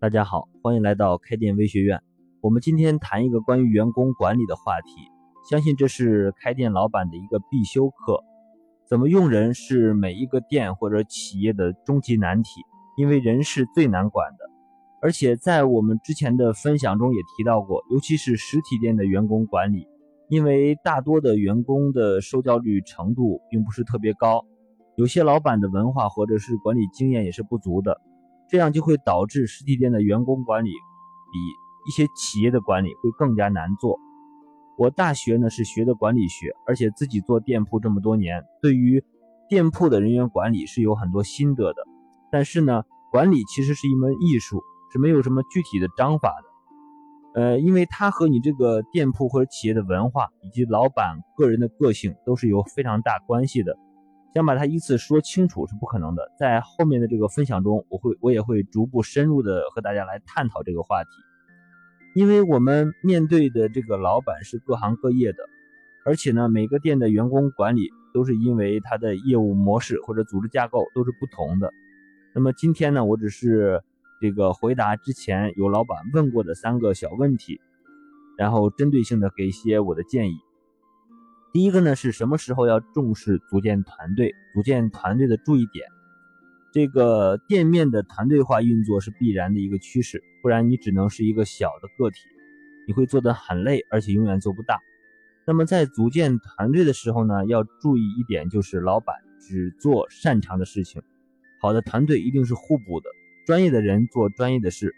大家好，欢迎来到开店微学院。我们今天谈一个关于员工管理的话题，相信这是开店老板的一个必修课。怎么用人是每一个店或者企业的终极难题，因为人是最难管的。而且在我们之前的分享中也提到过，尤其是实体店的员工管理，因为大多的员工的受教育程度并不是特别高，有些老板的文化或者是管理经验也是不足的。这样就会导致实体店的员工管理比一些企业的管理会更加难做。我大学呢是学的管理学，而且自己做店铺这么多年，对于店铺的人员管理是有很多心得的。但是呢，管理其实是一门艺术，是没有什么具体的章法的。呃，因为它和你这个店铺或者企业的文化以及老板个人的个性都是有非常大关系的。想把它依次说清楚是不可能的，在后面的这个分享中，我会我也会逐步深入的和大家来探讨这个话题，因为我们面对的这个老板是各行各业的，而且呢，每个店的员工管理都是因为他的业务模式或者组织架构都是不同的。那么今天呢，我只是这个回答之前有老板问过的三个小问题，然后针对性的给一些我的建议。第一个呢是什么时候要重视组建团队？组建团队的注意点，这个店面的团队化运作是必然的一个趋势，不然你只能是一个小的个体，你会做得很累，而且永远做不大。那么在组建团队的时候呢，要注意一点，就是老板只做擅长的事情。好的团队一定是互补的，专业的人做专业的事。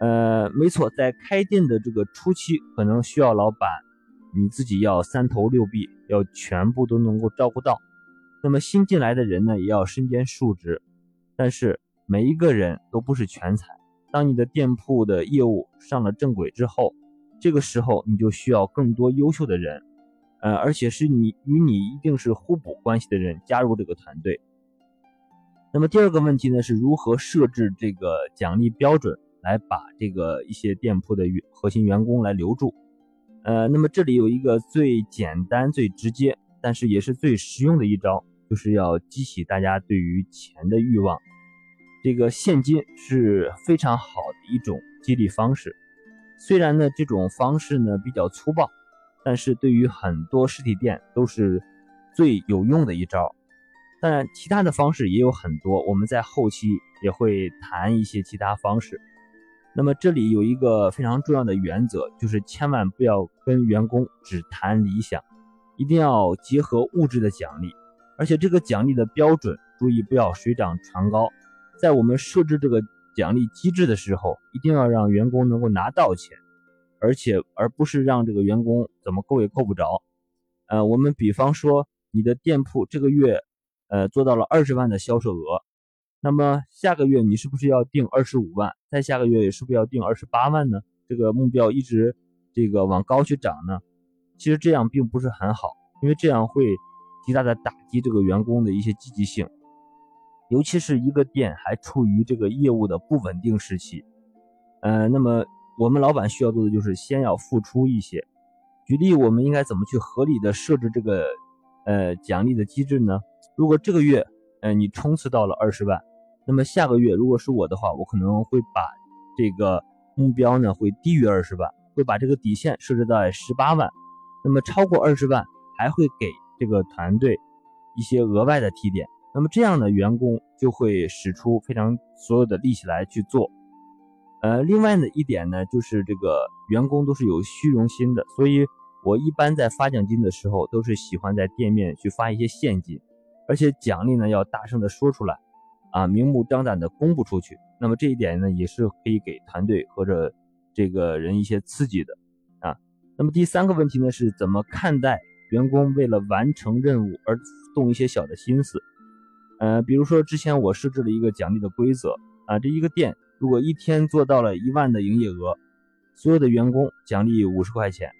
呃，没错，在开店的这个初期，可能需要老板。你自己要三头六臂，要全部都能够照顾到。那么新进来的人呢，也要身兼数职。但是每一个人都不是全才。当你的店铺的业务上了正轨之后，这个时候你就需要更多优秀的人，呃，而且是你与你一定是互补关系的人加入这个团队。那么第二个问题呢，是如何设置这个奖励标准，来把这个一些店铺的核心员工来留住。呃，那么这里有一个最简单、最直接，但是也是最实用的一招，就是要激起大家对于钱的欲望。这个现金是非常好的一种激励方式。虽然呢，这种方式呢比较粗暴，但是对于很多实体店都是最有用的一招。当然，其他的方式也有很多，我们在后期也会谈一些其他方式。那么这里有一个非常重要的原则，就是千万不要跟员工只谈理想，一定要结合物质的奖励，而且这个奖励的标准，注意不要水涨船高。在我们设置这个奖励机制的时候，一定要让员工能够拿到钱，而且而不是让这个员工怎么够也够不着。呃，我们比方说，你的店铺这个月，呃，做到了二十万的销售额。那么下个月你是不是要定二十五万？再下个月是不是要定二十八万呢？这个目标一直这个往高去涨呢？其实这样并不是很好，因为这样会极大的打击这个员工的一些积极性，尤其是一个店还处于这个业务的不稳定时期。呃，那么我们老板需要做的就是先要付出一些。举例，我们应该怎么去合理的设置这个呃奖励的机制呢？如果这个月呃你冲刺到了二十万。那么下个月如果是我的话，我可能会把这个目标呢会低于二十万，会把这个底线设置在十八万。那么超过二十万还会给这个团队一些额外的提点。那么这样的员工就会使出非常所有的力气来去做。呃，另外呢一点呢就是这个员工都是有虚荣心的，所以我一般在发奖金的时候都是喜欢在店面去发一些现金，而且奖励呢要大声的说出来。啊，明目张胆的公布出去，那么这一点呢，也是可以给团队或者这个人一些刺激的啊。那么第三个问题呢，是怎么看待员工为了完成任务而动一些小的心思？呃，比如说之前我设置了一个奖励的规则啊，这一个店如果一天做到了一万的营业额，所有的员工奖励五十块钱，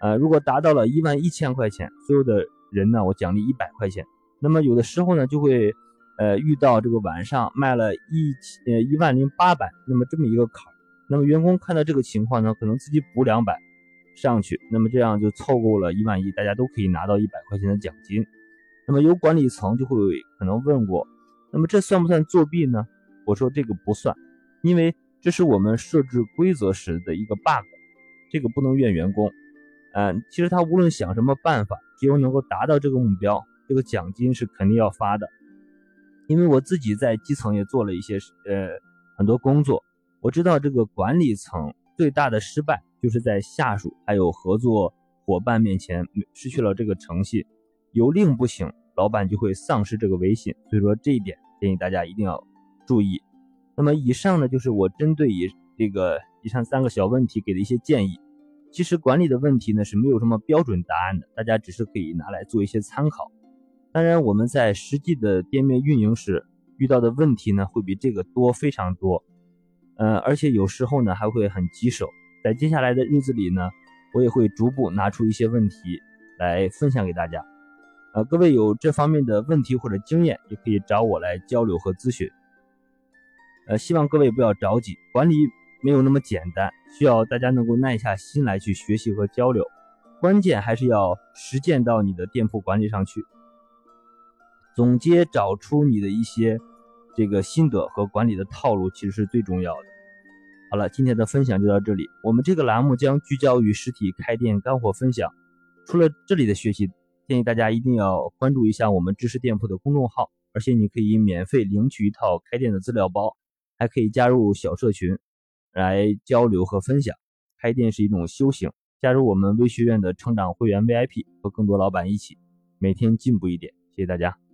呃，如果达到了一万一千块钱，所有的人呢，我奖励一百块钱。那么有的时候呢，就会。呃，遇到这个晚上卖了一千呃一万零八百，那么这么一个坎儿，那么员工看到这个情况呢，可能自己补两百上去，那么这样就凑够了一万一，大家都可以拿到一百块钱的奖金。那么有管理层就会可能问过，那么这算不算作弊呢？我说这个不算，因为这是我们设置规则时的一个 bug，这个不能怨员工。嗯，其实他无论想什么办法，只要能够达到这个目标，这个奖金是肯定要发的。因为我自己在基层也做了一些呃很多工作，我知道这个管理层最大的失败就是在下属还有合作伙伴面前失去了这个诚信，有令不行，老板就会丧失这个威信。所以说这一点建议大家一定要注意。那么以上呢就是我针对以这个以上三个小问题给的一些建议。其实管理的问题呢是没有什么标准答案的，大家只是可以拿来做一些参考。当然，我们在实际的店面运营时遇到的问题呢，会比这个多非常多。呃，而且有时候呢还会很棘手。在接下来的日子里呢，我也会逐步拿出一些问题来分享给大家。呃，各位有这方面的问题或者经验，也可以找我来交流和咨询。呃，希望各位不要着急，管理没有那么简单，需要大家能够耐下心来去学习和交流。关键还是要实践到你的店铺管理上去。总结找出你的一些这个心得和管理的套路，其实是最重要的。好了，今天的分享就到这里。我们这个栏目将聚焦于实体开店干货分享。除了这里的学习，建议大家一定要关注一下我们知识店铺的公众号，而且你可以免费领取一套开店的资料包，还可以加入小社群来交流和分享。开店是一种修行，加入我们微学院的成长会员 VIP，和更多老板一起每天进步一点。谢谢大家。